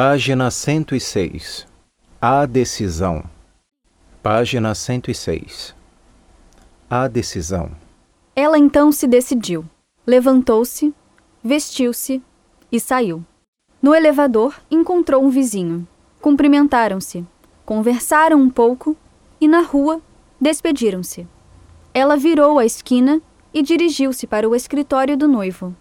Página 106. A decisão. Página 106. A decisão. Ela então se decidiu, levantou-se, vestiu-se e saiu. No elevador encontrou um vizinho. Cumprimentaram-se, conversaram um pouco e na rua despediram-se. Ela virou a esquina e dirigiu-se para o escritório do noivo.